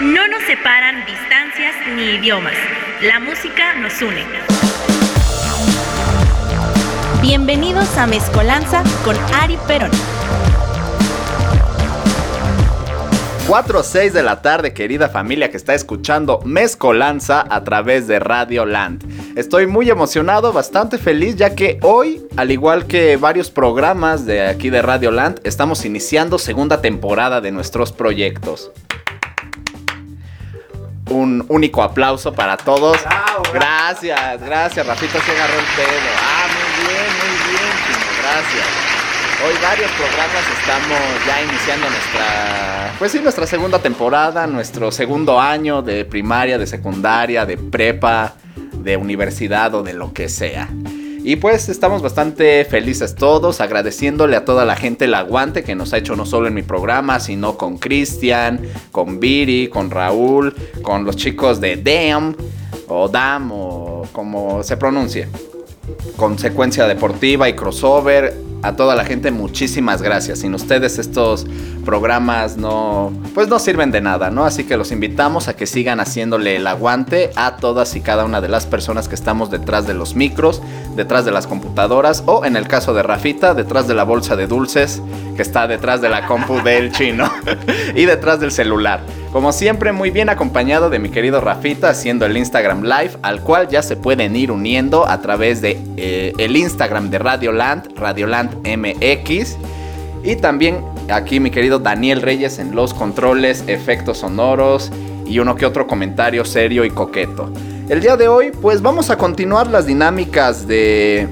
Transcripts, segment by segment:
No nos separan distancias ni idiomas. La música nos une. Bienvenidos a Mezcolanza con Ari Perón. 4 o 6 de la tarde, querida familia que está escuchando Mezcolanza a través de Radio Land. Estoy muy emocionado, bastante feliz, ya que hoy, al igual que varios programas de aquí de Radio Land, estamos iniciando segunda temporada de nuestros proyectos. Un único aplauso para todos. Gracias, gracias. Rafita se agarró el pedo. Ah, muy bien, muy bien, Chino, gracias. Hoy varios programas estamos ya iniciando nuestra, pues sí, nuestra segunda temporada, nuestro segundo año de primaria, de secundaria, de prepa, de universidad o de lo que sea. Y pues estamos bastante felices todos, agradeciéndole a toda la gente el aguante que nos ha hecho no solo en mi programa, sino con Cristian, con Viri, con Raúl, con los chicos de DAM o DAM o como se pronuncie. Consecuencia Deportiva y Crossover, a toda la gente muchísimas gracias. Sin ustedes estos programas no pues no sirven de nada, ¿no? Así que los invitamos a que sigan haciéndole el aguante a todas y cada una de las personas que estamos detrás de los micros, detrás de las computadoras o en el caso de Rafita, detrás de la bolsa de dulces que está detrás de la compu del chino y detrás del celular. Como siempre, muy bien acompañado de mi querido Rafita haciendo el Instagram Live, al cual ya se pueden ir uniendo a través de eh, el Instagram de Radioland, Radioland MX. Y también aquí mi querido Daniel Reyes en los controles, efectos sonoros y uno que otro comentario serio y coqueto. El día de hoy, pues vamos a continuar las dinámicas de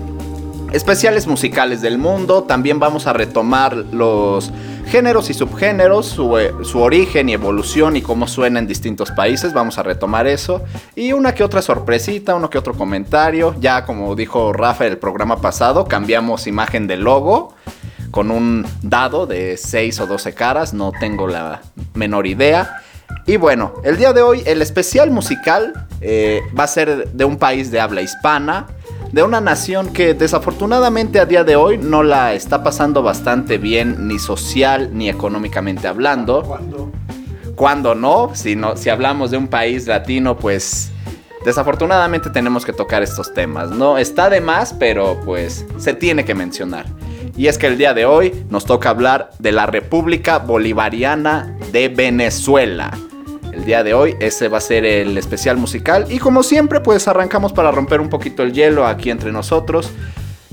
especiales musicales del mundo. También vamos a retomar los géneros y subgéneros, su, eh, su, origen y evolución y cómo suena en distintos países. Vamos a retomar eso. Y una que otra sorpresita, uno que otro comentario. Ya como dijo Rafa el programa pasado, cambiamos imagen del logo con un dado de 6 o 12 caras. No tengo la menor idea. Y bueno, el día de hoy el especial musical eh, va a ser de un país de habla hispana de una nación que desafortunadamente a día de hoy no la está pasando bastante bien ni social ni económicamente hablando. ¿Cuándo? Cuando no, si no, si hablamos de un país latino, pues desafortunadamente tenemos que tocar estos temas. No está de más, pero pues se tiene que mencionar. Y es que el día de hoy nos toca hablar de la República Bolivariana de Venezuela. El día de hoy ese va a ser el especial musical y como siempre pues arrancamos para romper un poquito el hielo aquí entre nosotros.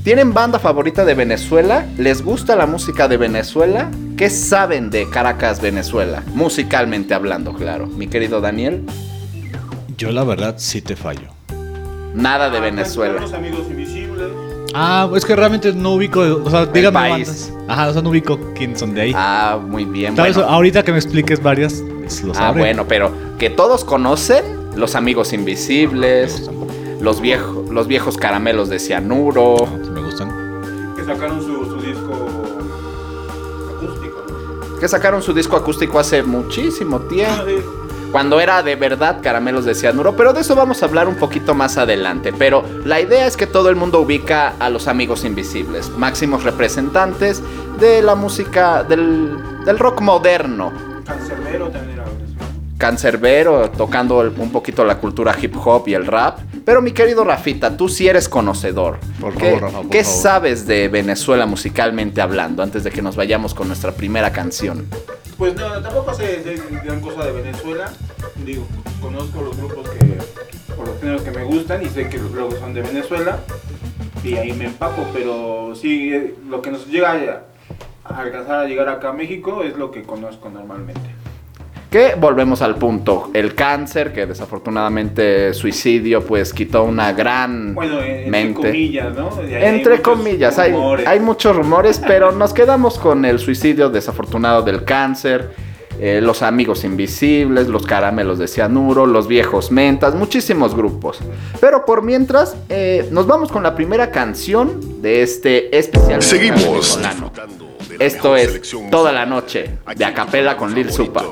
¿Tienen banda favorita de Venezuela? ¿Les gusta la música de Venezuela? ¿Qué saben de Caracas, Venezuela? Musicalmente hablando, claro. Mi querido Daniel. Yo la verdad sí te fallo. Nada de Ah, Venezuela. Los amigos invisibles. Ah, es que realmente no ubico, o sea, dígame país. bandas. Ajá, o sea, no ubico quién son de ahí. Ah, muy bien. Tal vez Bueno. ahorita que me expliques varias, pues, lo Ah, sabré. bueno, pero que todos conocen los amigos invisibles, los viejos, los viejos caramelos de cianuro. No, me gustan. Que sacaron su, su disco acústico. ¿no? que sacaron su disco acústico hace muchísimo Ah, tiempo. Cuando era de verdad caramelos de cianuro, pero de eso vamos a hablar un poquito más adelante. Pero la idea es que todo el mundo ubica a los amigos invisibles, máximos representantes de la música del, del rock moderno. Cancerbero también era. Cancerbero, tocando el- un poquito la cultura hip hop y el rap. Pero mi querido Rafita, tú sí eres conocedor. Por ¿Qué, favor, Rafa, por qué favor. sabes de Venezuela musicalmente hablando antes de que nos vayamos con nuestra primera canción? Pues no, tampoco sé, gran cosa de Venezuela. Digo, conozco los grupos que, por los géneros que me gustan y sé que luego son de Venezuela. Y ahí me empapo, pero sí, eh, lo que nos llega a alcanzar a llegar acá a México es lo que conozco normalmente. Que volvemos al punto, el cáncer, que desafortunadamente suicidio pues quitó una gran Bueno, en- entre mente. comillas, ¿no? Hay Entre muchos comillas, hay, rumores. hay muchos rumores, pero nos quedamos con el suicidio desafortunado del cáncer, eh, los amigos invisibles, los caramelos de cianuro, los viejos mentas, muchísimos grupos. Pero por mientras, eh, nos vamos con la primera canción de este especial. Seguimos venezolano. Esto es Toda la Noche, de acapela con Lil Supa.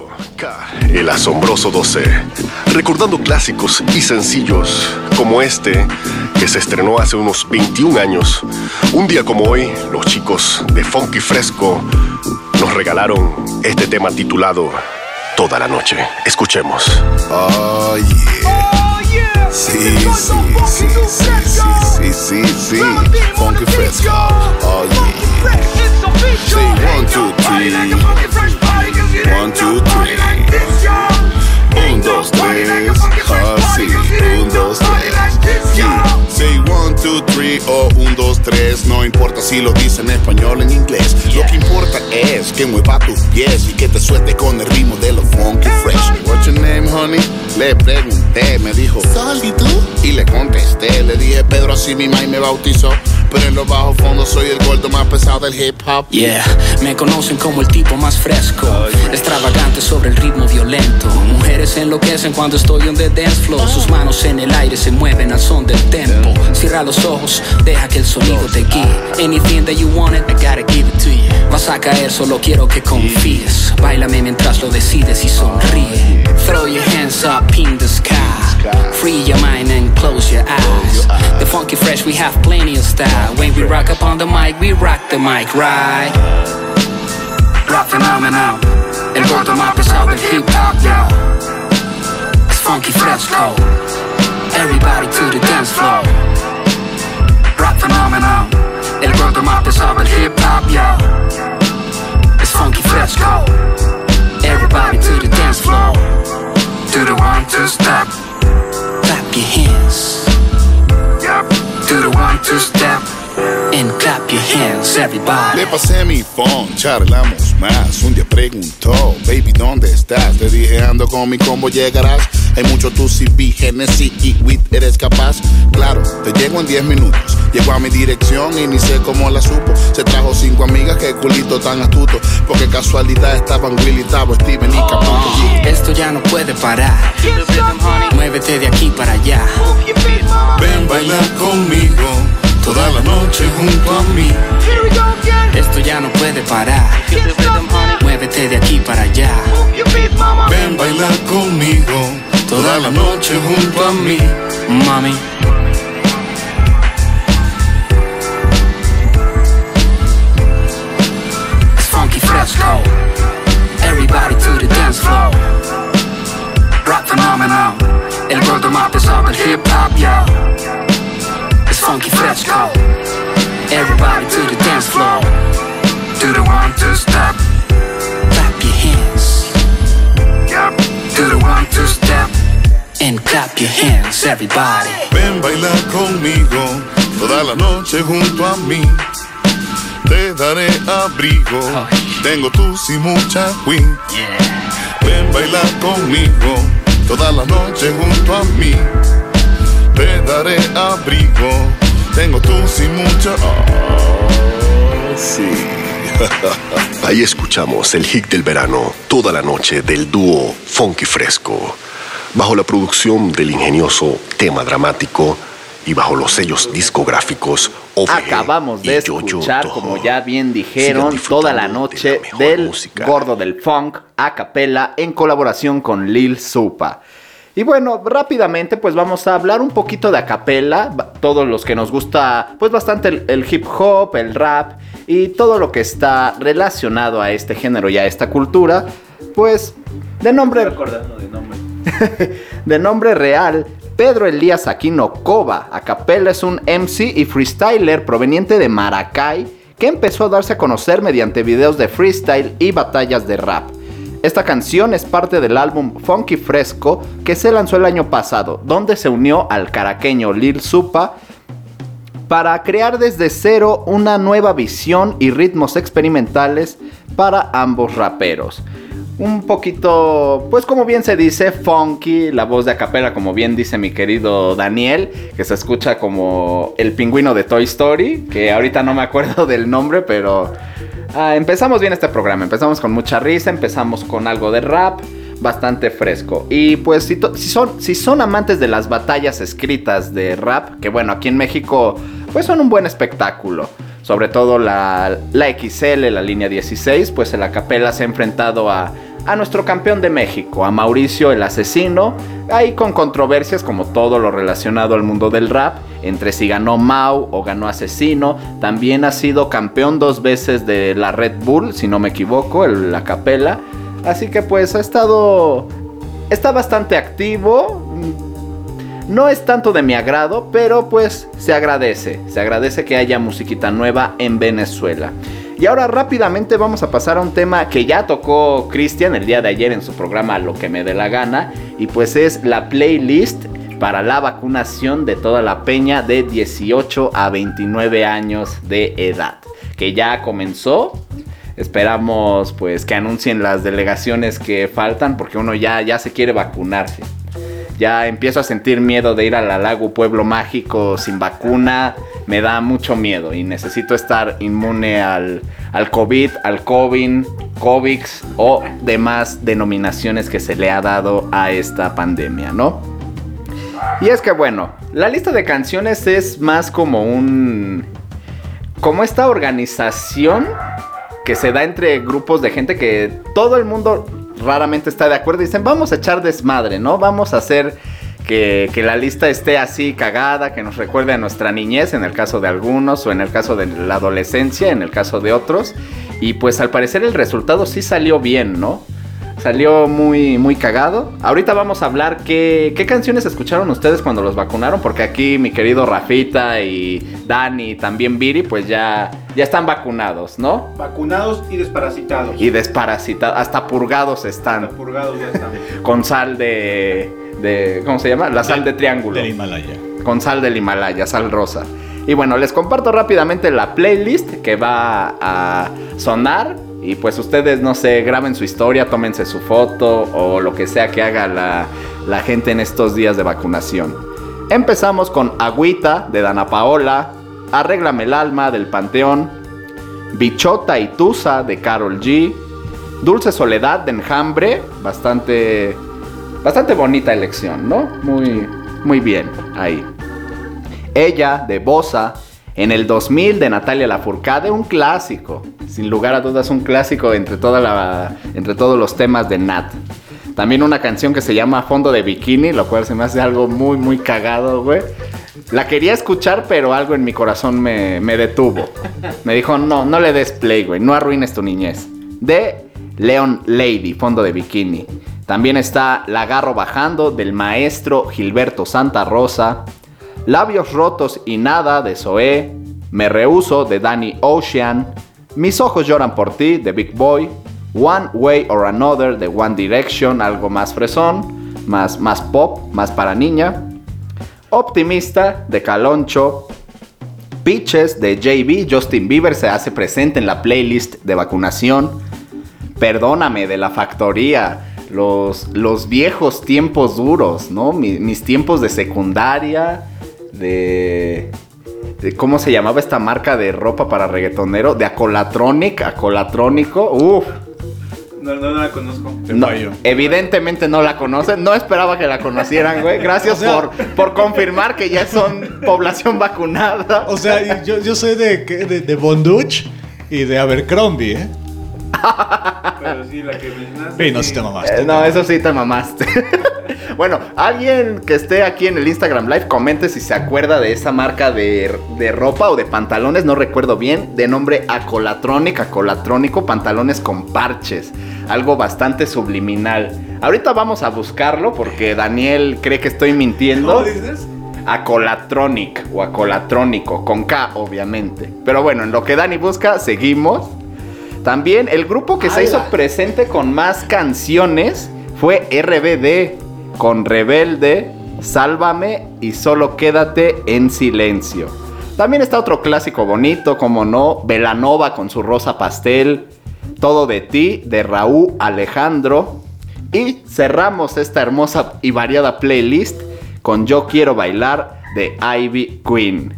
El asombroso 12. Recordando clásicos y sencillos como este que se estrenó hace unos 21 años. Un día como hoy, los chicos de Funky Fresco nos regalaron este tema titulado toda la noche. Escuchemos. Oh yeah. Sí, sí, sí, sí, sí, sí, sí. Funky fresco. Oh yeah. Say one, two, three. One, two, three. Un, dos, tres. Ah, sí. Un, dos, tres. Yeah. Say one, two, three o un, dos, tres. No importa si lo dice en español o en inglés. Lo que importa es que mueva tus pies y que te suelte con el ritmo de los funky fresh. What's your name, honey? Le pregunté, me dijo, Sol, ¿y tú? Y le contesté, le dije, Pedro, así mi mai me bautizó. Pero en los bajos fondos soy el gordo más pesado del hip hop. Yeah, me conocen como el tipo más fresco, extravagante sobre el ritmo violento. Mujeres enloquecen cuando estoy on the dance floor. Sus manos en el aire se mueven al son del tempo. Cierra los ojos, deja que el sonido te guíe. Anything that you wanted, I gotta give it to you. Vas a caer, solo quiero que confíes. Bailame mientras lo decides y sonríe. Throw your hands up in the sky. Free your mind and close your eyes. The funky fresh, we have plenty of style. When we rock up on the mic, we rock the mic, right? Rap phenomenal. El gordo más pesado del hip hop, yo. It's funky fresh fresco. Everybody to the dance floor. Rap phenomenal. El gordo más pesado del hip hop, yo. It's funky fresco. Everybody to the dance floor. Do the one, two step. Clap your hands. Do the one, two step. And clap your hands, everybody. Le pasé mi phone, charlamos más. Un día preguntó, baby, ¿dónde estás? Le dije, ando con mi combo, llegarás. Hay mucho tu CB, Genesis y Wit, ¿eres capaz? Claro, te llego en 10 minutos. Llegó a mi dirección y ni sé cómo la supo. Se trajo cinco amigas, que culito tan astuto. Porque casualidad estaban Willy, Tavo, Steven y Caputo. Esto ya no puede parar. Muévete de aquí para allá. Ven, baila conmigo, toda la noche junto a mí. Esto ya no puede parar. Muévete de aquí para allá. Ven, baila conmigo, toda la noche junto a mí. Mami. It's funky fresco. Everybody to the dance floor. Rock phenomenal. El gordo más pesado del hip hop, yo. It's funky fresco. Everybody to the dance floor. Do the one, two step. Clap your hands. Do the one, two step. And clap your hands, everybody. Ven, baila conmigo, toda la noche junto a mí. Te daré abrigo, tengo tus y mucha win. Ven, baila conmigo, toda la noche junto a mí. Te daré abrigo, tengo tus y mucha. Oh, sí. Ahí escuchamos el hit del verano toda la noche del dúo Funky Fresco, bajo la producción del ingenioso tema dramático y bajo los sellos discográficos OVE Acabamos de escuchar, como ya bien dijeron, toda la de noche del música. gordo del funk a capela en colaboración con Lil Supa. Y bueno, rápidamente pues vamos a hablar un poquito de a capela, ba- todos los que nos gusta pues bastante el, el hip hop, el rap y todo lo que está relacionado a este género y a esta cultura, pues de nombre Recordando de nombre. de nombre real, Pedro Elías Aquino Cova. Acapella es un MC y freestyler proveniente de Maracay que empezó a darse a conocer mediante videos de freestyle y batallas de rap. Esta canción es parte del álbum Funky Fresco que se lanzó el año pasado, donde se unió al caraqueño Lil Supa para crear desde cero una nueva visión y ritmos experimentales para ambos raperos. Un poquito, pues como bien se dice, funky, la voz de acapella, como bien dice mi querido Daniel, que se escucha como el pingüino de Toy Story, que ahorita no me acuerdo del nombre, pero ah, empezamos bien este programa, empezamos con mucha risa, empezamos con algo de rap, bastante fresco. Y pues si, son amantes de las batallas escritas de rap, que bueno, aquí en México pues son un buen espectáculo. Sobre todo la, la XL, la línea 16, pues el Acapella se ha enfrentado a, a nuestro campeón de México, a Mauricio el asesino, ahí con controversias como todo lo relacionado al mundo del rap, entre si ganó Mau o ganó Asesino, también ha sido campeón dos veces de la Red Bull, si no me equivoco, el Acapella. Así que pues ha estado... Está bastante activo. No es tanto de mi agrado, pero pues se agradece. Se agradece que haya musiquita nueva en Venezuela. Y ahora rápidamente vamos a pasar a un tema que ya tocó Cristian el día de ayer en su programa Lo que me dé la gana. Y pues es la playlist para la vacunación de toda la peña de 18 a 29 años de edad. Que ya comenzó. Esperamos pues que anuncien las delegaciones que faltan porque uno ya, ya se quiere vacunarse. Ya empiezo a sentir miedo de ir al Lago Pueblo Mágico sin vacuna. Me da mucho miedo y necesito estar inmune al, al COVID, al COVID, COVID o demás denominaciones que se le ha dado a esta pandemia, ¿no? Y es que bueno, la lista de canciones es más como un... como esta organización que se da entre grupos de gente que todo el mundo raramente está de acuerdo. Dicen, vamos a echar desmadre, ¿no? Vamos a hacer que, que, la lista esté así cagada, que nos recuerde a nuestra niñez, en el caso de algunos, o en el caso de la adolescencia, en el caso de otros. Y pues al parecer el resultado sí salió bien, ¿no? Salió muy, muy cagado. Ahorita vamos a hablar qué, qué canciones escucharon ustedes cuando los vacunaron, porque aquí mi querido Rafita y Dani, también Viri, pues ya, ya están vacunados, ¿no? Vacunados y desparasitados. Y desparasitados, hasta purgados están. Hasta purgados ya están. Con sal de, de, ¿cómo se llama? La sal de, de triángulo. Del Himalaya. Con sal del Himalaya, sal rosa. Y bueno, les comparto rápidamente la playlist que va a sonar y pues ustedes, no sé, graben su historia, tómense su foto o lo que sea que haga la, la, gente en estos días de vacunación. Empezamos con Agüita de Dana Paola, Arréglame el alma del Panteón, Bichota y Tusa de Carol G, Dulce Soledad de Enjambre, bastante, bastante bonita elección, ¿no? Muy, muy bien ahí. Ella de Bosa, en el 2000 de Natalia Lafourcade, un clásico, sin lugar a dudas un clásico entre, todos los temas de Nat. También una canción que se llama Fondo de Bikini, lo cual se me hace algo muy, muy cagado, güey. La quería escuchar, pero algo en mi corazón me, me detuvo. Me dijo, no, no le des play, güey, no arruines tu niñez. De Leon Lady, Fondo de Bikini. También está La Agarro Bajando del maestro Gilberto Santa Rosa. Labios rotos y nada de Zoé, Me rehuso de Danny Ocean, Mis ojos lloran por ti de Big Boy, One Way or Another de One Direction, algo más fresón, más, más pop, más para niña, Optimista de Caloncho, Pitches de JB, Justin Bieber se hace presente en la playlist de vacunación, Perdóname de la factoría, los, los viejos tiempos duros, ¿no? mis, mis tiempos de secundaria, de, de, ¿Cómo se llamaba esta marca de ropa para reggaetonero? De Acolatronic, Acolatrónico. Uf. No, no, no la conozco. No, evidentemente no la conocen. No esperaba que la conocieran, güey. Gracias o sea, por, por confirmar que ya son población vacunada. O sea, yo, yo soy de, de, de Bonduch y de Abercrombie, ¿eh? Pero sí, la que mencionaste. Sí, no, sí te mamaste. Eh, no, eso sí te mamaste. bueno, alguien que esté aquí en el Instagram Live, comente si se acuerda de esa marca de, de ropa o de pantalones, no recuerdo bien, de nombre Acolatronic, Acolatrónico, pantalones con parches. Algo bastante subliminal. Ahorita vamos a buscarlo porque Daniel cree que estoy mintiendo. ¿Cómo dices? Acolatronic o Acolatrónico, con K obviamente. Pero bueno, en lo que Dani busca, seguimos. También el grupo que se hizo presente con más canciones fue RBD, con Rebelde, Sálvame y Solo Quédate en Silencio. También está otro clásico bonito, como no, Velanova con su rosa pastel, Todo de ti, de Raúl Alejandro. Y cerramos esta hermosa y variada playlist con Yo Quiero Bailar de Ivy Queen.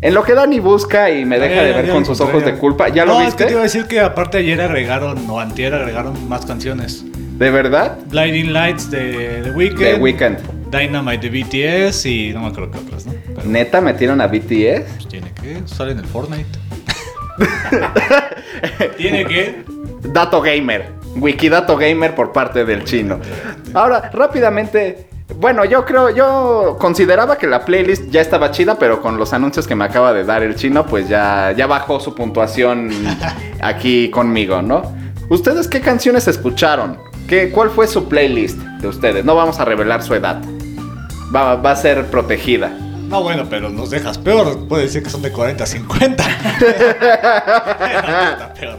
En lo que Dani busca y me deja de ya, ver con sus ojos de culpa, ¿ya no, lo es que viste? te iba a decir que aparte ayer agregaron, o antier agregaron más canciones. ¿De verdad? Blinding Lights de The Weeknd. The Weeknd. Dynamite de BTS y no me acuerdo qué otras, ¿no? Pero ¿Neta metieron a BTS? pues, tiene que, sale en el Fortnite. tiene que. Dato Gamer. Wikidato Gamer por parte del chino. Ahora, rápidamente. Bueno, yo creo, yo consideraba que la playlist ya estaba chida, pero con los anuncios que me acaba de dar el chino, pues ya, ya bajó su puntuación aquí conmigo, ¿no? ¿Ustedes qué canciones escucharon? ¿Qué, ¿Cuál fue su playlist de ustedes? No vamos a revelar su edad. Va, va a ser protegida. No, bueno, pero nos dejas peor. Puede decir que son de 40 a 50. Está peor.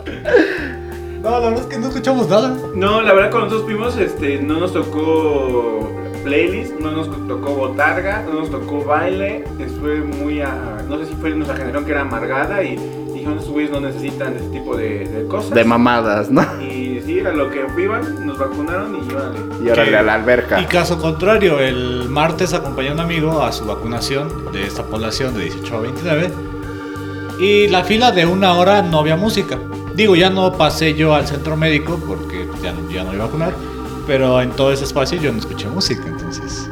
No, la verdad es que no escuchamos nada. No, la verdad con nosotros primos este, no nos tocó playlist, no nos tocó botarga, no nos tocó baile, fue muy a, no sé si fue nuestra generación que era amargada y dijeron esos güeyes no necesitan ese tipo de, de cosas. De mamadas, ¿no? Y sí, era lo que iban, nos vacunaron y órale. Y órale a la alberca. Y caso contrario, el martes acompañé a un amigo a su vacunación de esta población de 18 a 29. Y la fila de una hora no había música. Digo, ya no pasé yo al centro médico porque ya, no- ya no iba a vacunar. Pero en todo ese espacio yo no escuché música, entonces.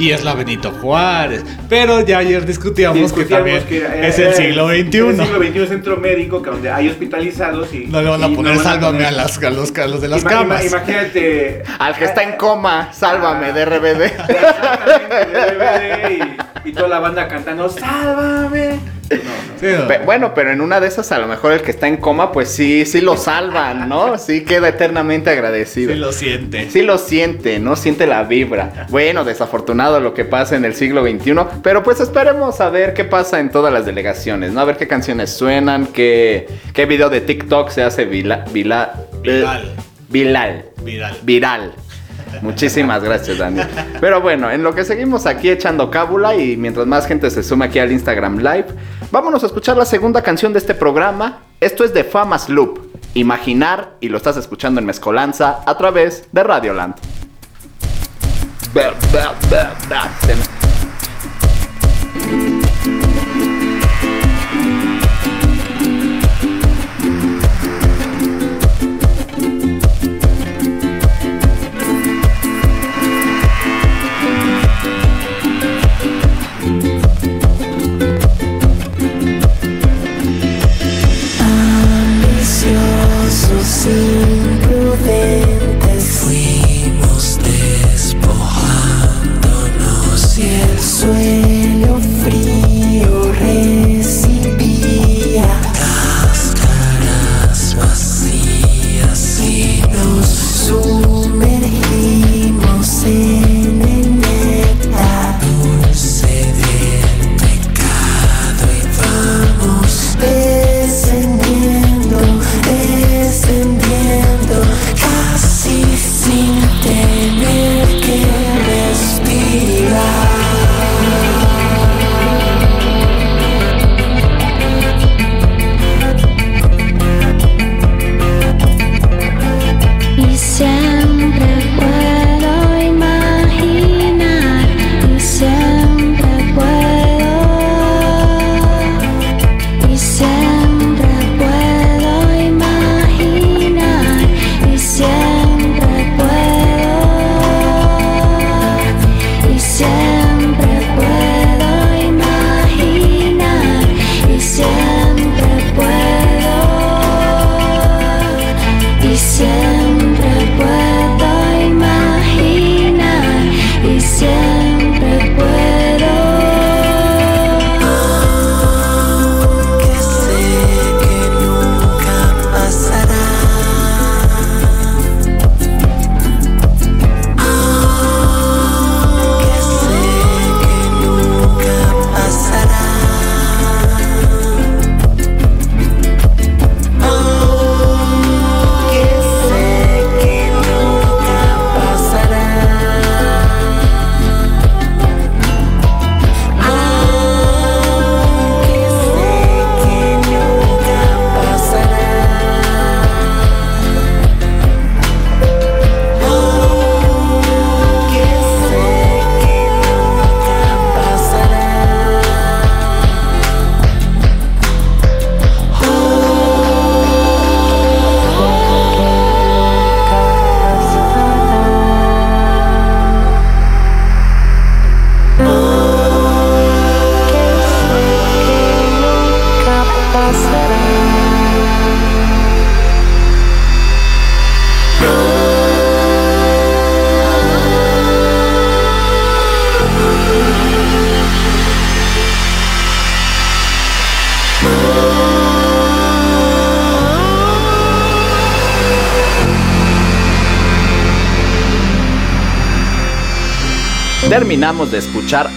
Y es la Benito Juárez. Pero ya ayer discutíamos, que Discutíamos también que, eh, es el siglo XXI. Es el siglo XXI centro médico que donde hay hospitalizados y No le van a poner no van a sálvame poner- a, las, a, los, a los de las Ima- camas. imagínate Al que está en coma, sálvame de RBD. Exactamente, de DVD y, y toda la banda cantando ¡Sálvame! Sí, no. Pe- bueno, pero en una de esas a lo mejor el que está en coma, pues sí, sí lo salvan, ¿no? Sí queda eternamente agradecido. Sí lo siente. Sí lo siente, ¿no? Siente la vibra. Bueno, desafortunado lo que pasa en el siglo XXI, pero pues esperemos a ver qué pasa en todas las delegaciones, ¿no? A ver qué canciones suenan, qué, qué video de TikTok se hace vila, vila- Viral. Viral. Viral. Viral. Muchísimas gracias, Daniel. Pero bueno, en lo que seguimos aquí echando cábula y mientras más gente se sume aquí al Instagram Live, vámonos a escuchar la segunda canción de este programa. Esto es de Famas Loop, Imaginar, y lo estás escuchando en Mezcolanza a través de Radioland.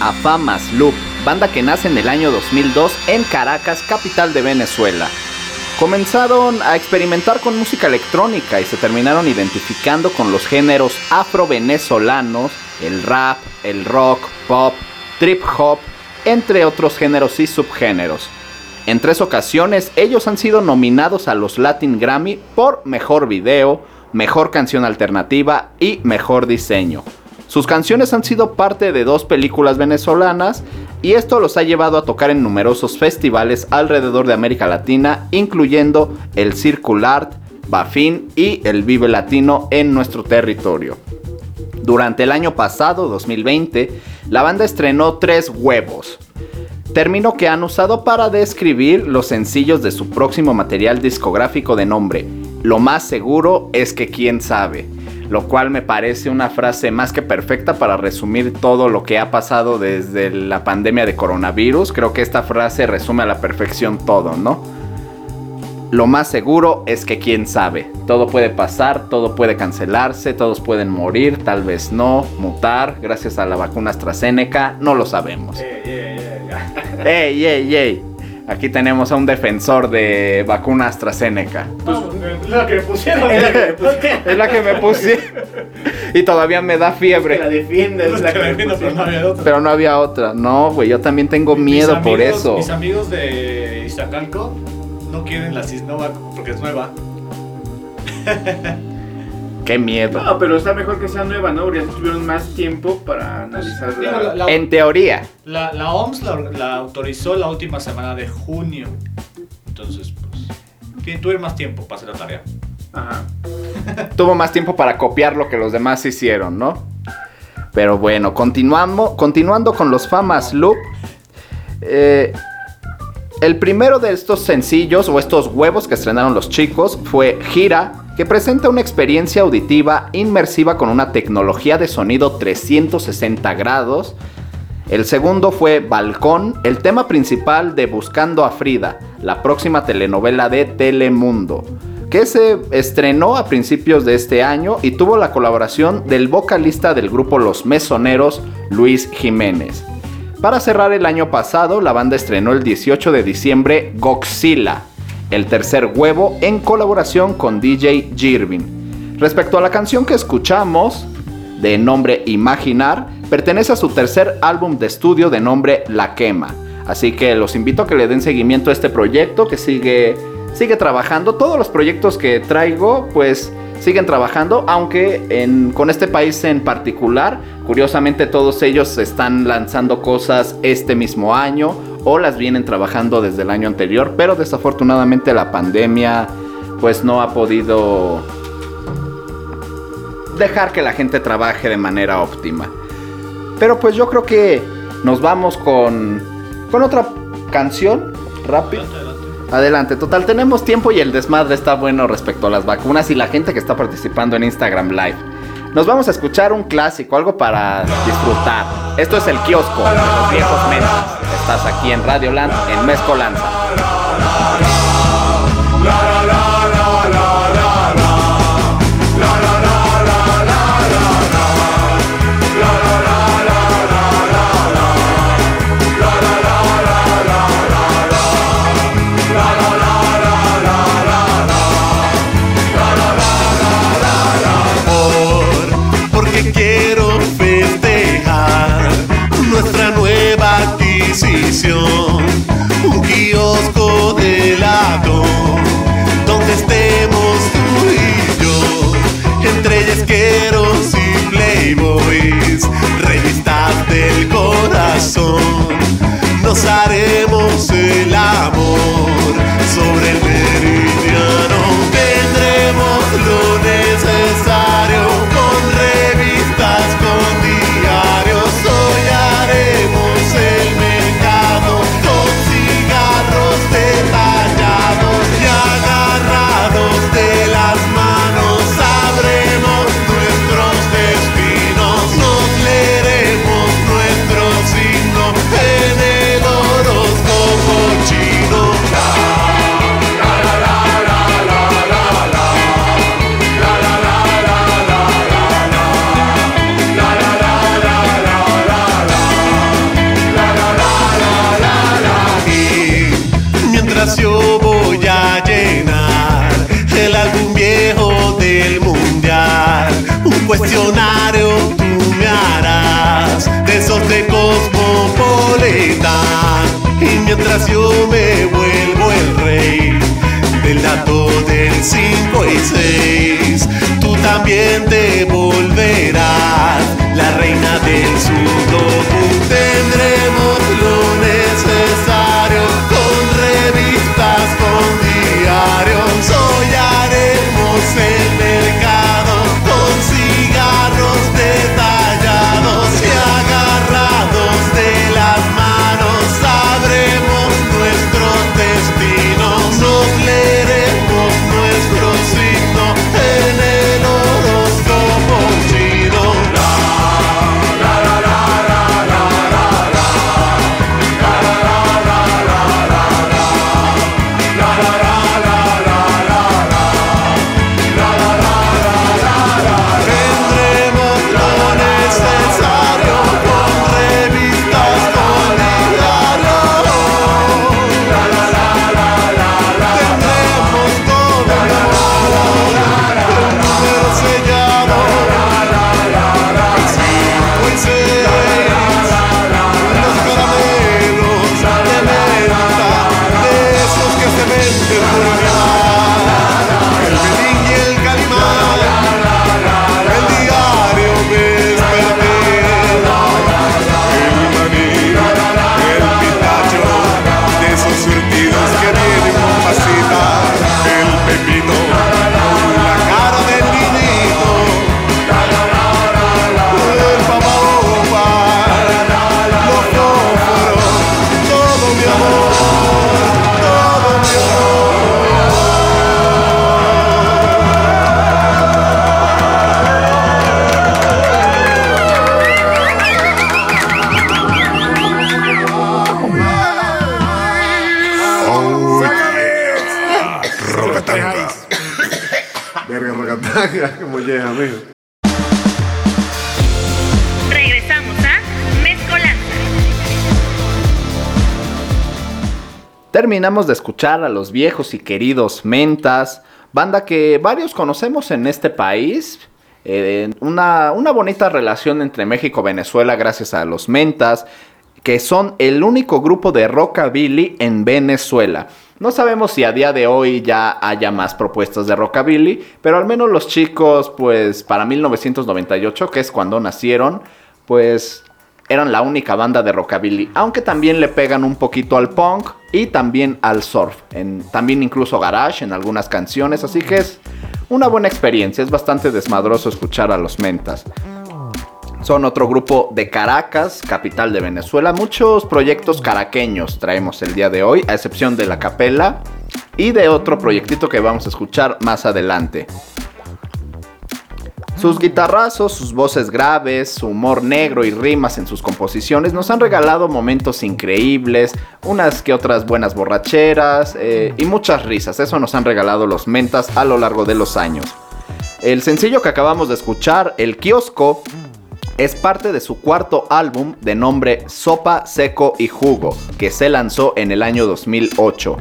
A Famas Loop, banda que nace en el año 2002 en Caracas, capital de Venezuela. Comenzaron a experimentar con música electrónica y se terminaron identificando con los géneros afro-venezolanos, el rap, el rock, pop, trip hop, entre otros géneros y subgéneros. En tres ocasiones ellos han sido nominados a los Latin Grammy por Mejor Video, Mejor Canción Alternativa y Mejor Diseño. Sus canciones han sido parte de dos películas venezolanas y esto los ha llevado a tocar en numerosos festivales alrededor de América Latina, incluyendo el Circular, Bafin y el Vive Latino en nuestro territorio. Durante el año pasado, 2020, la banda estrenó Tres Huevos, término que han usado para describir los sencillos de su próximo material discográfico de nombre. Lo más seguro es que quién sabe lo cual me parece una frase más que perfecta para resumir todo lo que ha pasado desde la pandemia de coronavirus. Creo que esta frase resume a la perfección todo, ¿no? Lo más seguro es que quién sabe, todo puede pasar, todo puede cancelarse, todos pueden morir, tal vez no, mutar, gracias a la vacuna AstraZeneca, no lo sabemos. ¡Ey, ey, ey! Aquí tenemos a un defensor de vacuna AstraZeneca. Pues, es la que me pusieron. es la que me puse. Y todavía me da fiebre. La defiendes, la que pero no había otra. Pero no había otra. No, güey, yo también tengo miedo por eso. Mis amigos de Iztacalco no quieren la Cisnova porque es nueva. Qué miedo. No, pero está mejor que sea nueva, ¿no? Porque así tuvieron más tiempo para analizarla. Digo, la- la- En teoría. La, la OMS la, la autorizó la última semana de junio. Entonces, pues. Tiene, tuve más tiempo para hacer la tarea. Ajá. Tuvo más tiempo para copiar lo que los demás hicieron, ¿no? Pero bueno, continuamos, continuando con los Famas Loop. eh, el primero de estos sencillos o estos huevos que estrenaron los chicos fue Gira, que presenta una experiencia auditiva inmersiva con una tecnología de sonido 360 grados. El segundo fue Balcón, el tema principal de Buscando a Frida, la próxima telenovela de Telemundo, que se estrenó a principios de este año y tuvo la colaboración del vocalista del grupo Los Mesoneros, Luis Jiménez. Para cerrar el año pasado, la banda estrenó el 18 de diciembre Goxila, el tercer huevo en colaboración con DJ Jirvin. Respecto a la canción que escuchamos, de nombre Imaginar, pertenece a su tercer álbum de estudio de nombre La Quema. Así que los invito a que le den seguimiento a este proyecto que sigue, sigue trabajando. Todos los proyectos que traigo, pues siguen trabajando, aunque con este país en particular, curiosamente todos ellos están lanzando cosas este mismo año o las vienen trabajando desde el año anterior, pero desafortunadamente la pandemia pues no ha podido dejar que la gente trabaje de manera óptima. Pero pues yo creo que nos vamos con, con otra canción rápido. Adelante, total, tenemos tiempo y el desmadre está bueno respecto a las vacunas y la gente que está participando en Instagram Live. Nos vamos a escuchar un clásico, algo para disfrutar. Esto es el kiosco de los viejos mentes. Estás aquí en Radio Land, en Mezcolanza. Yo me vuelvo el rey del dato del 5 y 6, tú también te volverás la reina del sudoku. Terminamos de escuchar a los viejos y queridos Mentas, banda que varios conocemos en este país. eh, una, una bonita relación entre México y Venezuela gracias a los Mentas, que son el único grupo de rockabilly en Venezuela. No sabemos si a día de hoy ya haya más propuestas de rockabilly, pero al menos los chicos, pues para 1998, que es cuando nacieron, pues eran la única banda de rockabilly, aunque también le pegan un poquito al punk y también al surf, en, también incluso garage en algunas canciones, así que es una buena experiencia, es bastante desmadroso escuchar a los mentas. Son otro grupo de Caracas, capital de Venezuela. Muchos proyectos caraqueños traemos el día de hoy, a excepción de la capela y de otro proyectito que vamos a escuchar más adelante. Sus guitarrazos, sus voces graves, su humor negro y rimas en sus composiciones nos han regalado momentos increíbles, unas que otras buenas borracheras eh, y muchas risas. Eso nos han regalado los mentas a lo largo de los años. El sencillo que acabamos de escuchar, El Kiosco, es parte de su cuarto álbum de nombre Sopa, Seco y Jugo, que se lanzó en el año 2008.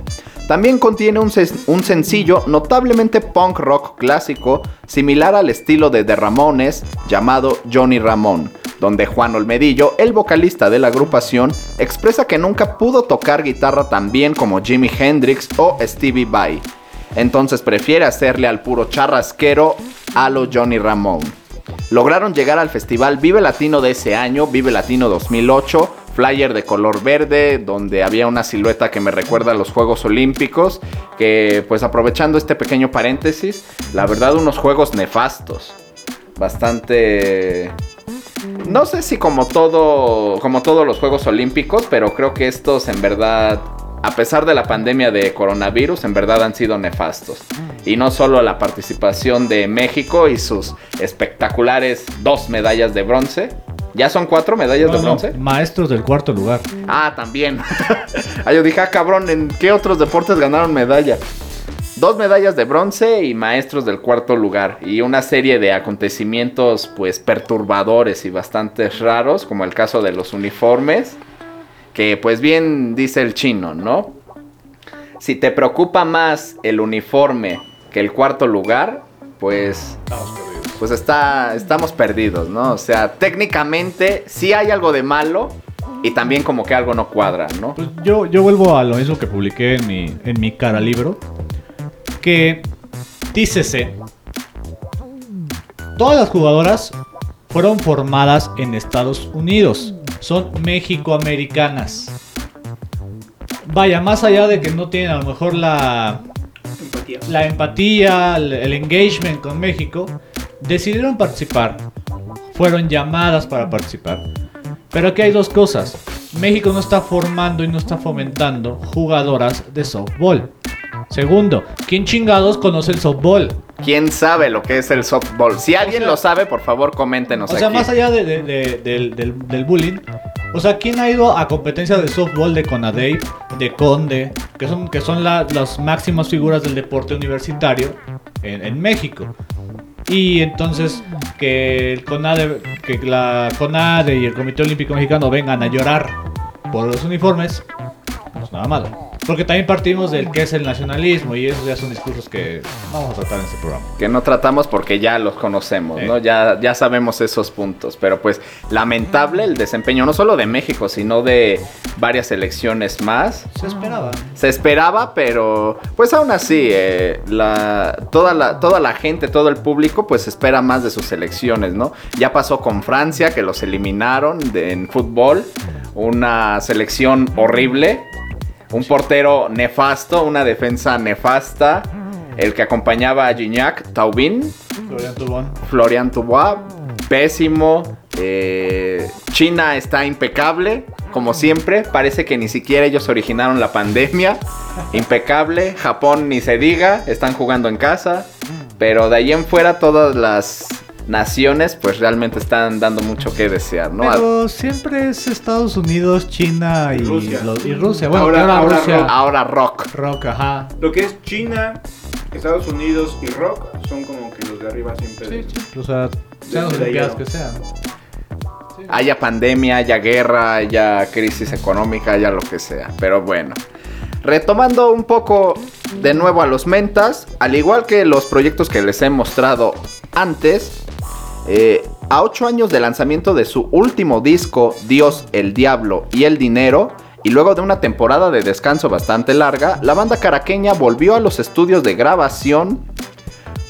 También contiene un, sen- un sencillo notablemente punk rock clásico, similar al estilo de The Ramones, llamado Johnny Ramón, donde Juan Olmedillo, el vocalista de la agrupación, expresa que nunca pudo tocar guitarra tan bien como Jimi Hendrix o Stevie Vai. Entonces prefiere hacerle al puro charrasquero a lo Johnny Ramón. Lograron llegar al festival Vive Latino de ese año, Vive Latino 2008, flyer de color verde, donde había una silueta que me recuerda a los Juegos Olímpicos, que pues aprovechando este pequeño paréntesis, la verdad unos juegos nefastos, bastante... No sé si como todo, como todos los Juegos Olímpicos, pero creo que estos en verdad, a pesar de la pandemia de coronavirus, en verdad han sido nefastos. Y no solo la participación de México y sus espectaculares dos medallas de bronce. ¿Ya son cuatro medallas No, de no, bronce? maestros del cuarto lugar. Ah, también. ah, yo dije, ah, cabrón, ¿en qué otros deportes ganaron medalla? Dos medallas de bronce y maestros del cuarto lugar. Y una serie de acontecimientos, pues, perturbadores y bastante raros, como el caso de los uniformes. Que, pues, bien dice el chino, ¿no? Si te preocupa más el uniforme que el cuarto lugar, pues... Pues está, estamos perdidos, ¿no? O sea, técnicamente sí hay algo de malo y también como que algo no cuadra, ¿no? Pues yo, yo vuelvo a lo mismo que publiqué en mi, en mi cara libro. Que dícese, todas las jugadoras fueron formadas en Estados Unidos. Son mexicoamericanas. Vaya, más allá de que no tienen a lo mejor la, Empatía. la empatía, el, el engagement con México, decidieron participar. Fueron llamadas para participar. Pero aquí hay dos cosas. México no está formando y no está fomentando jugadoras de softball. Segundo, ¿quién chingados conoce el softball? ¿Quién sabe lo que es el softball? Si alguien lo sabe, por favor, coméntenos O sea, aquí. más allá de- de- de- del, del- del bullying, o sea, ¿quién ha ido a competencias de softball de Conadey, de Conde, que son, que son la- las máximas figuras del deporte universitario en, en México? Y entonces que el CONADE, que la CONADE y el Comité Olímpico Mexicano vengan a llorar por los uniformes, no es nada malo. Porque también partimos del que es el nacionalismo y esos ya son discursos que vamos a tratar en este programa. Que no tratamos porque ya los conocemos, ¿no? Ya, ya sabemos esos puntos. Pero pues lamentable el desempeño, no solo de México, sino de varias selecciones más. Se esperaba. Se esperaba, pero pues aún así, eh, la, toda, la, toda la gente, todo el público, pues espera más de sus selecciones, ¿no? Ya pasó con Francia, que los eliminaron de- en fútbol, una selección horrible, un portero nefasto, una defensa nefasta, el que acompañaba a Gignac, Taubin, Florian Tubón. Florian Dubois, pésimo. eh, China está impecable, como siempre. Parece que ni siquiera ellos originaron la pandemia. Impecable. Japón ni se diga, están jugando en casa. Pero de ahí en fuera todas las naciones pues realmente están dando mucho que desear, ¿no? Pero siempre es Estados Unidos, China y Rusia. lo- y Rusia. Bueno, Ahora- ahora, ahora Rusia. rock. Ahora rock. Rock, ajá. Lo que es China, Estados Unidos y rock son como que los de arriba siempre. O sea, sean ahí, que sean. haya pandemia, haya guerra, haya crisis económica, haya lo que sea. Pero bueno, retomando un poco de nuevo a los mentas, al igual que los proyectos que les he mostrado antes, eh, a 8 años de lanzamiento de su último disco, Dios, el Diablo y el Dinero, y luego de una temporada de descanso bastante larga, la banda caraqueña volvió a los estudios de grabación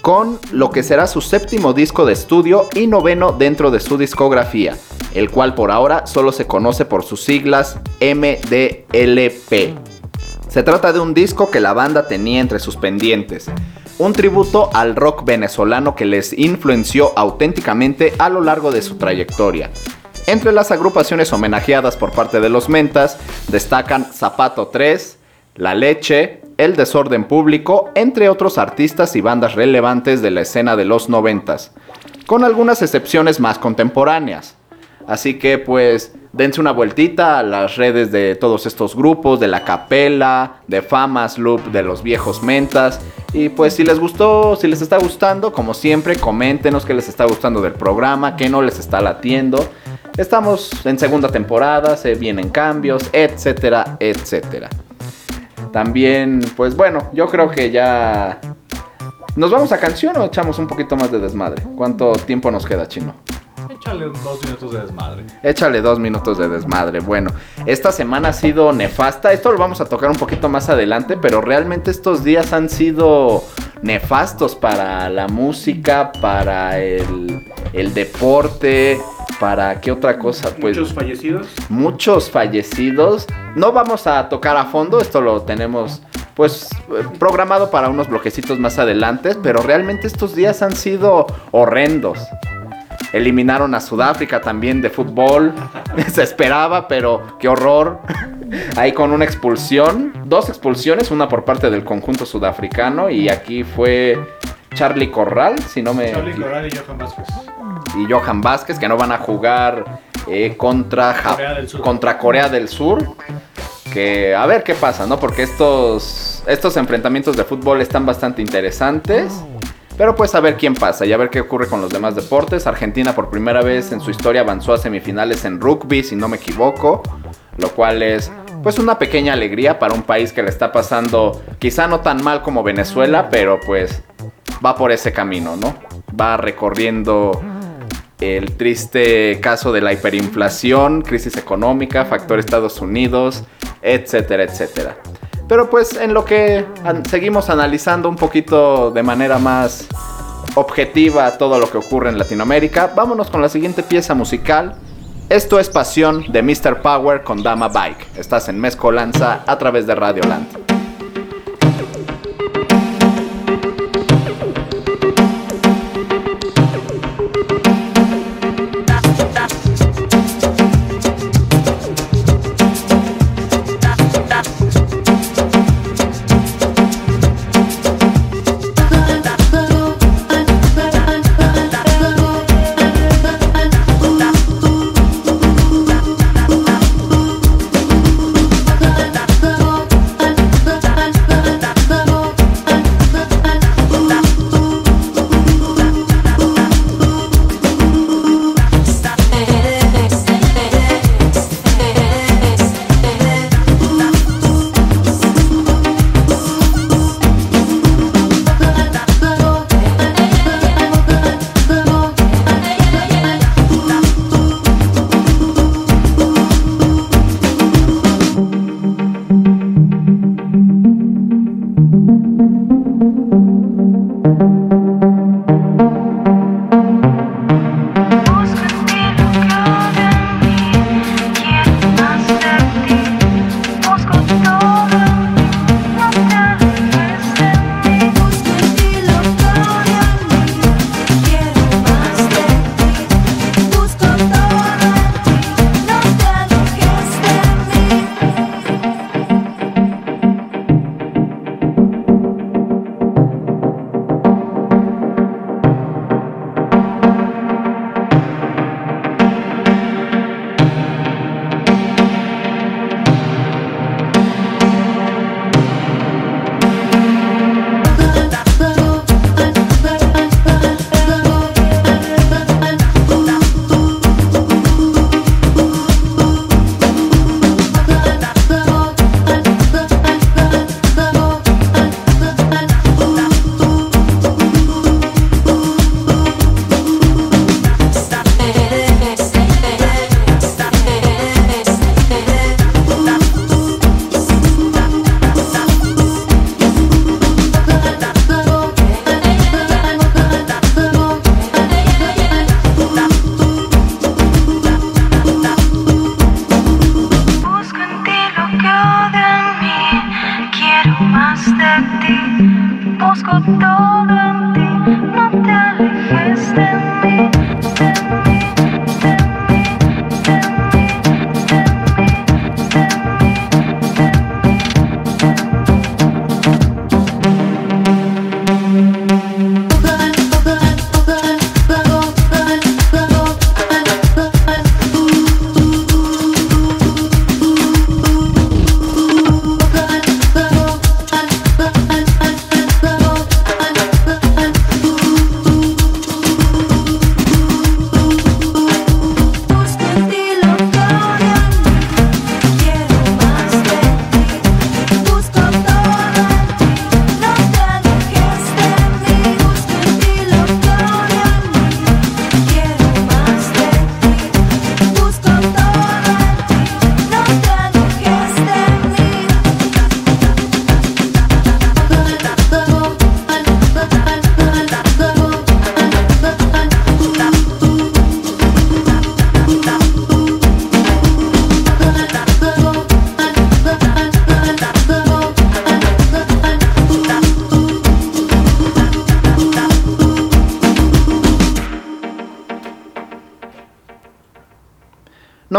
con lo que será su séptimo disco de estudio y noveno dentro de su discografía, el cual por ahora solo se conoce por sus siglas MDLP. Se trata de un disco que la banda tenía entre sus pendientes, un tributo al rock venezolano que les influenció auténticamente a lo largo de su trayectoria. Entre las agrupaciones homenajeadas por parte de los Mentas destacan Zapato 3, La Leche, El Desorden Público, entre otros artistas y bandas relevantes de la escena de los noventas, con algunas excepciones más contemporáneas. Así que pues dense una vueltita a las redes de todos estos grupos, de la Capela, de Famas Loop, de los viejos Mentas. Y pues si les gustó, si les está gustando, como siempre, coméntenos qué les está gustando del programa, qué no les está latiendo. Estamos en segunda temporada, se vienen cambios, etcétera, etcétera. También, pues bueno, yo creo que ya... ¿Nos vamos a canción o echamos un poquito más de desmadre? ¿Cuánto tiempo nos queda, chino? Échale dos minutos de desmadre. Échale dos minutos de desmadre. Bueno, esta semana ha sido nefasta. Esto lo vamos a tocar un poquito más adelante, pero realmente estos días han sido nefastos para la música, para el, el deporte, para qué otra cosa. Pues Muchos fallecidos. muchos fallecidos. No vamos a tocar a fondo, esto lo tenemos pues programado para unos bloquecitos más adelante, pero realmente estos días han sido horrendos. Eliminaron a Sudáfrica también de fútbol. Se esperaba, pero qué horror. Ahí con una expulsión, dos expulsiones, una por parte del conjunto sudafricano y aquí fue Charlie Corral, si no me Charlie Coral y Johan Vázquez. y Johan Vázquez que no van a jugar eh, contra, Ja- Corea del Sur. contra Corea del Sur. Que a ver qué pasa, ¿no? Porque estos, estos enfrentamientos de fútbol están bastante interesantes. Pero pues a ver quién pasa y a ver qué ocurre con los demás deportes. Argentina por primera vez en su historia avanzó a semifinales en rugby, si no me equivoco. Lo cual es pues una pequeña alegría para un país que le está pasando quizá no tan mal como Venezuela, pero pues va por ese camino, ¿no? va recorriendo el triste caso de la hiperinflación, crisis económica, factor Estados Unidos, etcétera, etcétera. Pero pues en lo que seguimos analizando un poquito de manera más objetiva todo lo que ocurre en Latinoamérica, vámonos con la siguiente pieza musical. Esto es Pasión de Mr. Power con Dama Bike. Estás en Mezcolanza a través de Radio Land.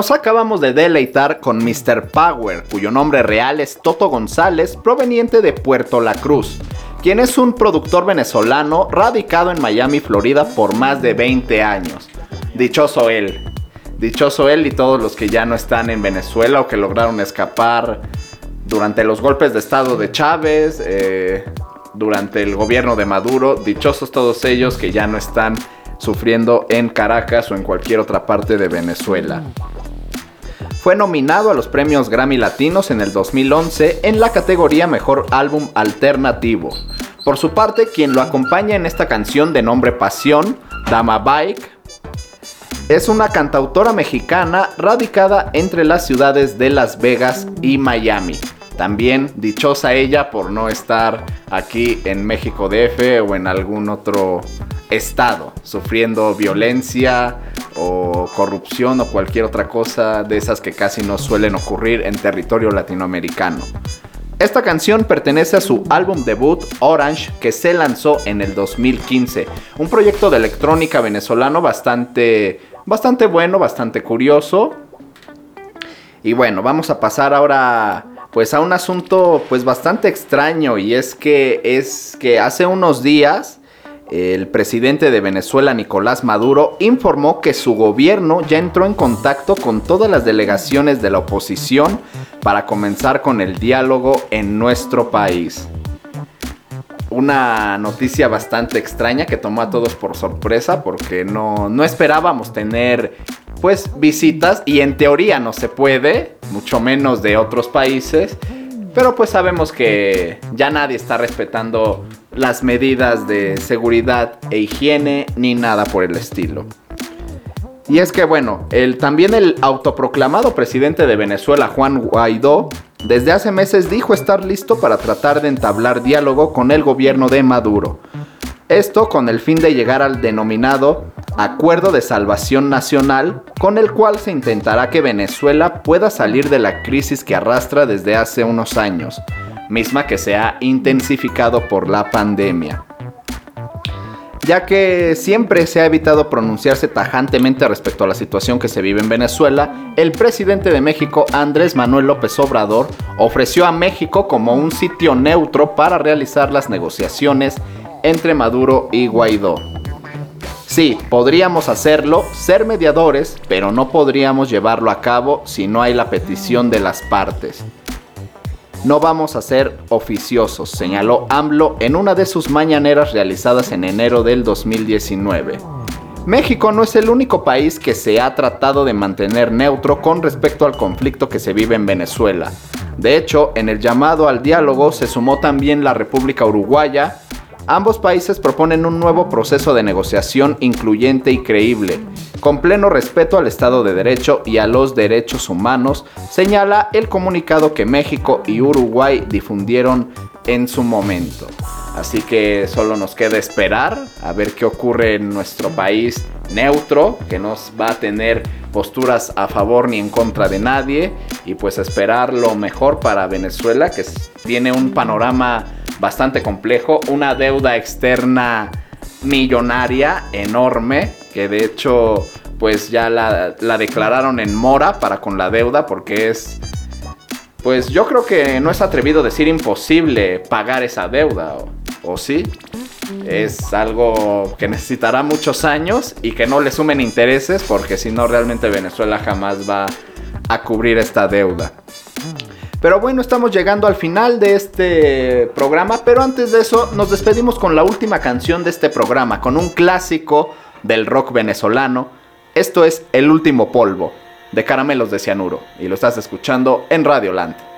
Nos acabamos de deleitar con Mr. Power, cuyo nombre real es Toto González, proveniente de Puerto La Cruz, quien es un productor venezolano radicado en Miami, Florida por más de 20 años. Dichoso él. Dichoso él y todos los que ya no están en Venezuela o que lograron escapar durante los golpes de estado de Chávez, eh, durante el gobierno de Maduro. Dichosos todos ellos que ya no están sufriendo en Caracas o en cualquier otra parte de Venezuela. Fue nominado a los premios Grammy Latinos en el 2011 en la categoría Mejor Álbum Alternativo. Por su parte, quien lo acompaña en esta canción de nombre Pasión, Dama Bike, es una cantautora mexicana radicada entre las ciudades de Las Vegas y Miami. También dichosa ella por no estar aquí en México DF o en algún otro estado, sufriendo violencia o corrupción o cualquier otra cosa de esas que casi no suelen ocurrir en territorio latinoamericano. Esta canción pertenece a su álbum debut Orange que se lanzó en el 2015, un proyecto de electrónica venezolano bastante bastante bueno, bastante curioso. Y bueno, vamos a pasar ahora pues a un asunto pues bastante extraño y es que es que hace unos días el presidente de Venezuela, Nicolás Maduro, informó que su gobierno ya entró en contacto con todas las delegaciones de la oposición para comenzar con el diálogo en nuestro país. Una noticia bastante extraña que tomó a todos por sorpresa porque no, no esperábamos tener pues visitas y en teoría no se puede, mucho menos de otros países, pero pues sabemos que ya nadie está respetando las medidas de seguridad e higiene ni nada por el estilo. Y es que bueno, el, también el autoproclamado presidente de Venezuela, Juan Guaidó, desde hace meses dijo estar listo para tratar de entablar diálogo con el gobierno de Maduro. Esto con el fin de llegar al denominado Acuerdo de Salvación Nacional, con el cual se intentará que Venezuela pueda salir de la crisis que arrastra desde hace unos años, misma que se ha intensificado por la pandemia. Ya que siempre se ha evitado pronunciarse tajantemente respecto a la situación que se vive en Venezuela, el presidente de México, Andrés Manuel López Obrador, ofreció a México como un sitio neutro para realizar las negociaciones entre Maduro y Guaidó. Sí, podríamos hacerlo, ser mediadores, pero no podríamos llevarlo a cabo si no hay la petición de las partes. No vamos a ser oficiosos, señaló AMLO en una de sus mañaneras realizadas en enero del 2019. México no es el único país que se ha tratado de mantener neutro con respecto al conflicto que se vive en Venezuela. De hecho, en el llamado al diálogo se sumó también la República Uruguaya, Ambos países proponen un nuevo proceso de negociación incluyente y creíble, con pleno respeto al Estado de Derecho y a los derechos humanos, señala el comunicado que México y Uruguay difundieron en su momento. Así que solo nos queda esperar a ver qué ocurre en nuestro país neutro, que no va a tener posturas a favor ni en contra de nadie, y pues esperar lo mejor para Venezuela, que tiene un panorama bastante complejo, una deuda externa millonaria enorme, que de hecho pues ya la, la, declararon en mora para con la deuda porque es... Pues yo creo que no es atrevido decir imposible pagar esa deuda, ¿o, o sí? Es algo que necesitará muchos años y que no le sumen intereses porque si no realmente Venezuela jamás va a cubrir esta deuda. Pero bueno, estamos llegando al final de este programa, pero antes de eso nos despedimos con la última canción de este programa, con un clásico del rock venezolano. Esto es El último polvo, de Caramelos de Cianuro, y lo estás escuchando en Radio Land.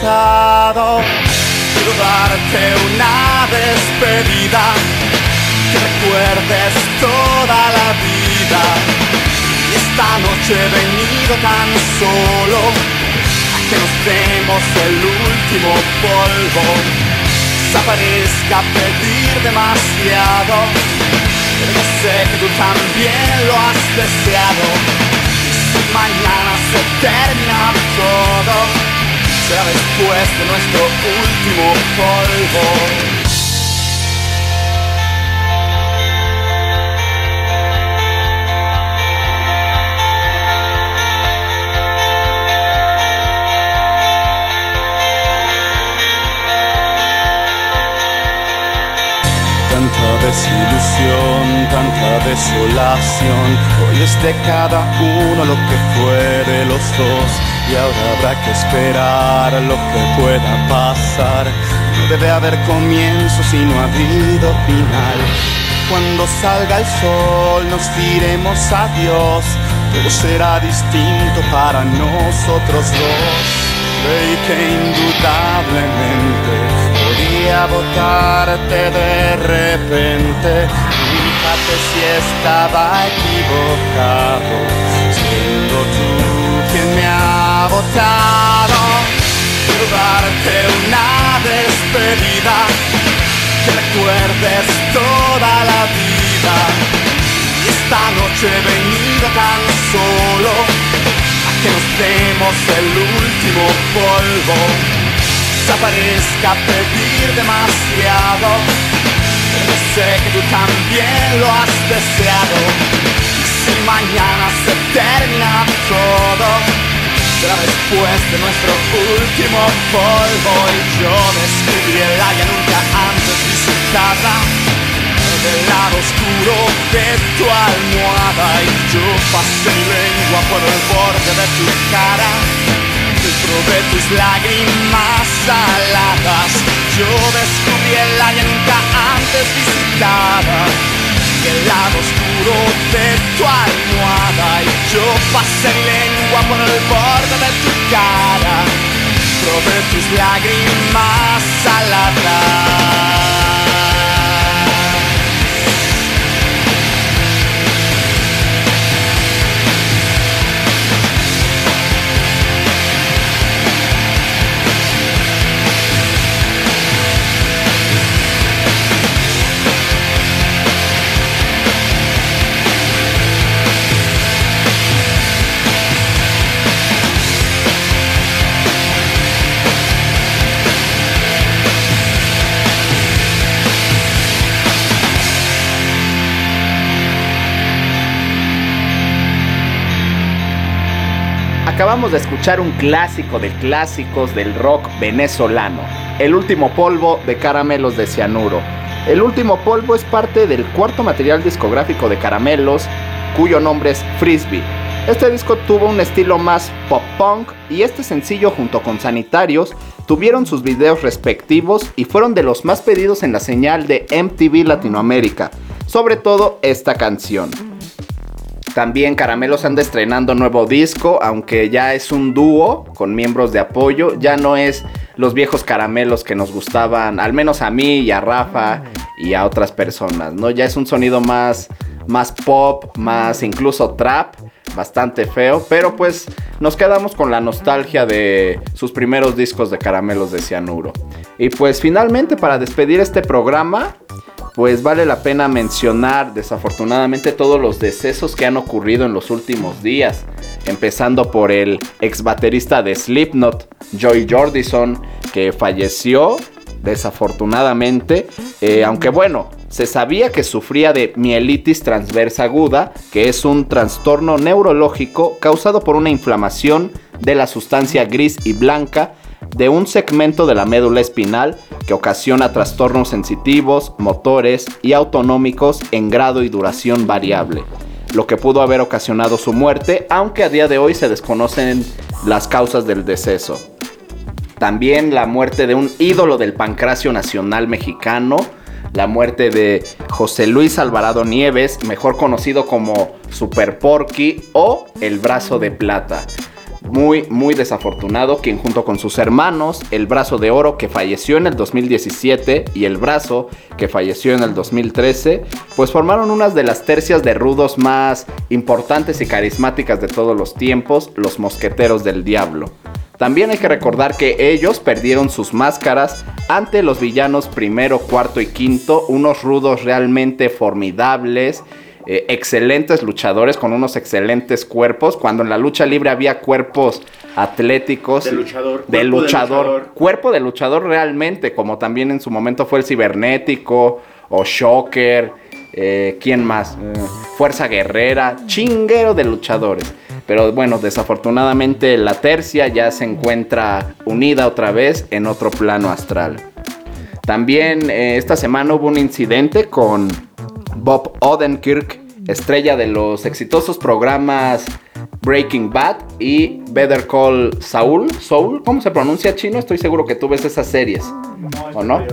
Quiero darte una despedida, que recuerdes toda la vida. Y esta noche he venido tan solo a que nos demos el último polvo. Desaparezca pedir demasiado, pero sé que tú también lo has deseado. Si mañana se termina todo, será después de nuestro último polvo. Tanta desilusión, tanta desolación. Hoy es de cada uno lo que fue de los dos. Y ahora habrá que esperar lo que pueda pasar. No debe haber comienzo si no ha habido final. Cuando salga el sol nos diremos adiós. Todo será distinto para nosotros dos. Creí que indudablemente podía votarte de repente. Fíjate si estaba equivocado, siendo tú quien me ha Quiero darte una despedida, que recuerdes toda la vida. Y esta noche he venido tan solo a que nos demos el último polvo desaparezca pedir demasiado. Sé que tú también lo has deseado. Y si mañana se termina todo, después de nuestro último polvo. Y yo descubrí el área nunca antes visitada. Del lado oscuro de tu almohada y yo pasé mi lengua por el borde de tu cara dentro de tus lágrimas saladas yo descubrí el área nunca antes visitada el lado oscuro de tu almohada y yo pasé lengua por el borde de tu cara probé tus lágrimas saladas Acabamos de escuchar un clásico de clásicos del rock venezolano, El último polvo de Caramelos de Cianuro. El último polvo es parte del cuarto material discográfico de Caramelos, cuyo nombre es Frisbee. Este disco tuvo un estilo más pop punk y este sencillo junto con Sanitarios tuvieron sus videos respectivos y fueron de los más pedidos en la señal de MTV Latinoamérica, sobre todo esta canción. También Caramelos anda estrenando nuevo disco, aunque ya es un dúo con miembros de apoyo, ya no es los viejos caramelos que nos gustaban, al menos a mí y a Rafa y a otras personas, ¿no? Ya es un sonido más, más pop, más incluso trap, bastante feo, pero pues nos quedamos con la nostalgia de sus primeros discos de Caramelos de Cianuro. Y pues finalmente para despedir este programa, pues vale la pena mencionar desafortunadamente todos los decesos que han ocurrido en los últimos días, empezando por el ex baterista de Slipknot, Joy Jordison, que falleció desafortunadamente, eh, aunque bueno, se sabía que sufría de mielitis transversa aguda, que es un trastorno neurológico causado por una inflamación de la sustancia gris y blanca de un segmento de la médula espinal que ocasiona trastornos sensitivos, motores y autonómicos en grado y duración variable, lo que pudo haber ocasionado su muerte, aunque a día de hoy se desconocen las causas del deceso. También la muerte de un ídolo del pancracio nacional mexicano, la muerte de José Luis Alvarado Nieves, mejor conocido como Super Porky o El Brazo de Plata. Muy, muy desafortunado, quien junto con sus hermanos, el Brazo de Oro, que falleció en el 2017, y el Brazo, que falleció en el 2013, pues formaron unas de las tercias de rudos más importantes y carismáticas de todos los tiempos, los Mosqueteros del Diablo. También hay que recordar que ellos perdieron sus máscaras ante los villanos primero, cuarto y quinto, unos rudos realmente formidables, eh, excelentes luchadores con unos excelentes cuerpos, cuando en la lucha libre había cuerpos atléticos. De luchador, De cuerpo de luchador. luchador. Cuerpo de luchador realmente, como también en su momento fue el cibernético o Shocker. eh, ¿Quién más? Eh, Fuerza Guerrera, chinguero de luchadores. Pero bueno, desafortunadamente la tercia ya se encuentra unida otra vez en otro plano astral. También eh, esta semana hubo un incidente con Bob Odenkirk, estrella de los exitosos programas Breaking Bad y Better Call Saul. Saul, ¿cómo se pronuncia chino? Estoy seguro que tú ves esas series. ¿O no?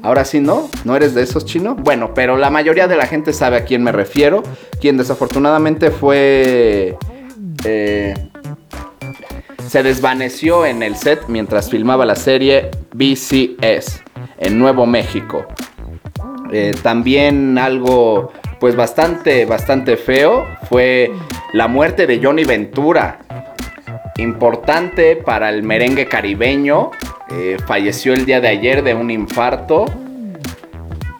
Ahora sí, ¿no? ¿No eres de esos chinos? Bueno, pero la mayoría de la gente sabe a quién me refiero. Quien desafortunadamente fue... eh, se desvaneció en el set mientras filmaba la serie BCS en Nuevo México. Eh, también algo pues bastante, bastante feo fue la muerte de Johnny Ventura. Importante para el merengue caribeño. Eh, falleció el día de ayer de un infarto.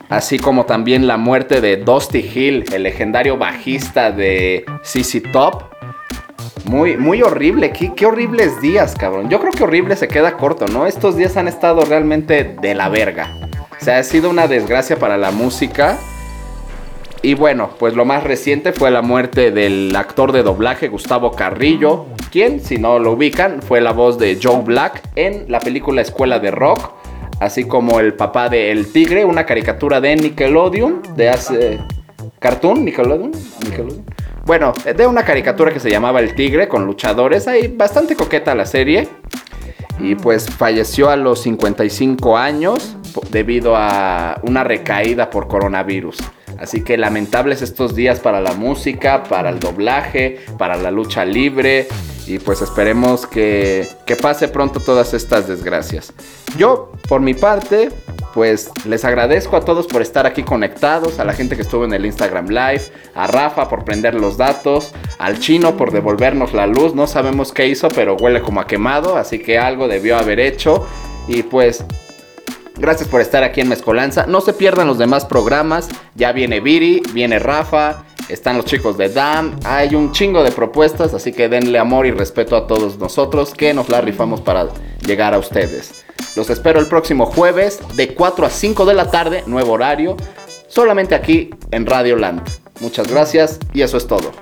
Así como también la muerte de Dusty Hill, el legendario bajista de CC Top. Muy, muy horrible, qué, qué horribles días, cabrón. Yo creo que horrible se queda corto, ¿no? Estos días han estado realmente de la verga. O sea, ha sido una desgracia para la música. Y bueno, pues lo más reciente fue la muerte del actor de doblaje Gustavo Carrillo, quien, si no lo ubican, fue la voz de Joe Black en la película Escuela de Rock, así como el papá de El Tigre, una caricatura de Nickelodeon, de hace... ¿Cartoon? ¿Nickelodeon? Nickelodeon. Bueno, de una caricatura que se llamaba El Tigre con luchadores, ahí bastante coqueta la serie. Y pues falleció a los 55 años debido a una recaída por coronavirus. Así que lamentables estos días para la música, para el doblaje, para la lucha libre. Y pues esperemos que, que pase pronto todas estas desgracias. Yo, por mi parte, pues les agradezco a todos por estar aquí conectados, a la gente que estuvo en el Instagram Live, a Rafa por prender los datos, al chino por devolvernos la luz. No sabemos qué hizo, pero huele como a quemado, así que algo debió haber hecho. Y pues Gracias por estar aquí en Mezcolanza. No se pierdan los demás programas. Ya viene Viri, viene Rafa, están los chicos de DAM. Hay un chingo de propuestas, así que denle amor y respeto a todos nosotros que nos la rifamos para llegar a ustedes. Los espero el próximo jueves de 4 a 5 de la tarde, nuevo horario, solamente aquí en Radio Land. Muchas gracias y eso es todo.